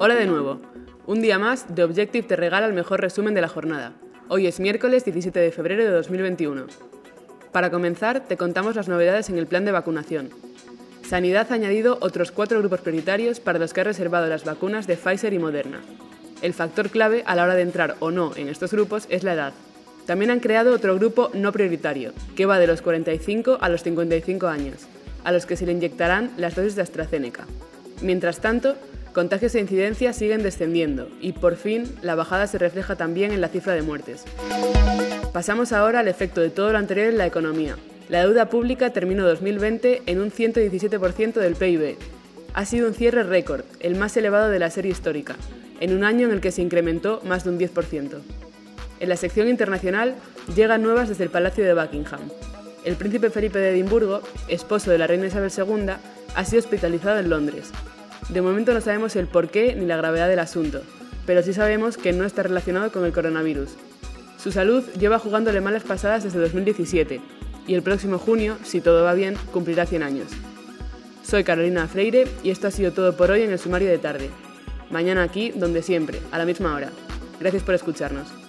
Hola de nuevo. Un día más, The Objective te regala el mejor resumen de la jornada. Hoy es miércoles 17 de febrero de 2021. Para comenzar, te contamos las novedades en el plan de vacunación. Sanidad ha añadido otros cuatro grupos prioritarios para los que ha reservado las vacunas de Pfizer y Moderna. El factor clave a la hora de entrar o no en estos grupos es la edad. También han creado otro grupo no prioritario, que va de los 45 a los 55 años, a los que se le inyectarán las dosis de AstraZeneca. Mientras tanto, contagios e incidencias siguen descendiendo y por fin la bajada se refleja también en la cifra de muertes. Pasamos ahora al efecto de todo lo anterior en la economía. La deuda pública terminó 2020 en un 117% del PIB. Ha sido un cierre récord, el más elevado de la serie histórica, en un año en el que se incrementó más de un 10%. En la sección internacional llegan nuevas desde el Palacio de Buckingham. El príncipe Felipe de Edimburgo, esposo de la reina Isabel II, ha sido hospitalizado en Londres. De momento no sabemos el porqué ni la gravedad del asunto, pero sí sabemos que no está relacionado con el coronavirus. Su salud lleva jugándole malas pasadas desde 2017 y el próximo junio, si todo va bien, cumplirá 100 años. Soy Carolina Freire y esto ha sido todo por hoy en el sumario de tarde. Mañana aquí, donde siempre, a la misma hora. Gracias por escucharnos.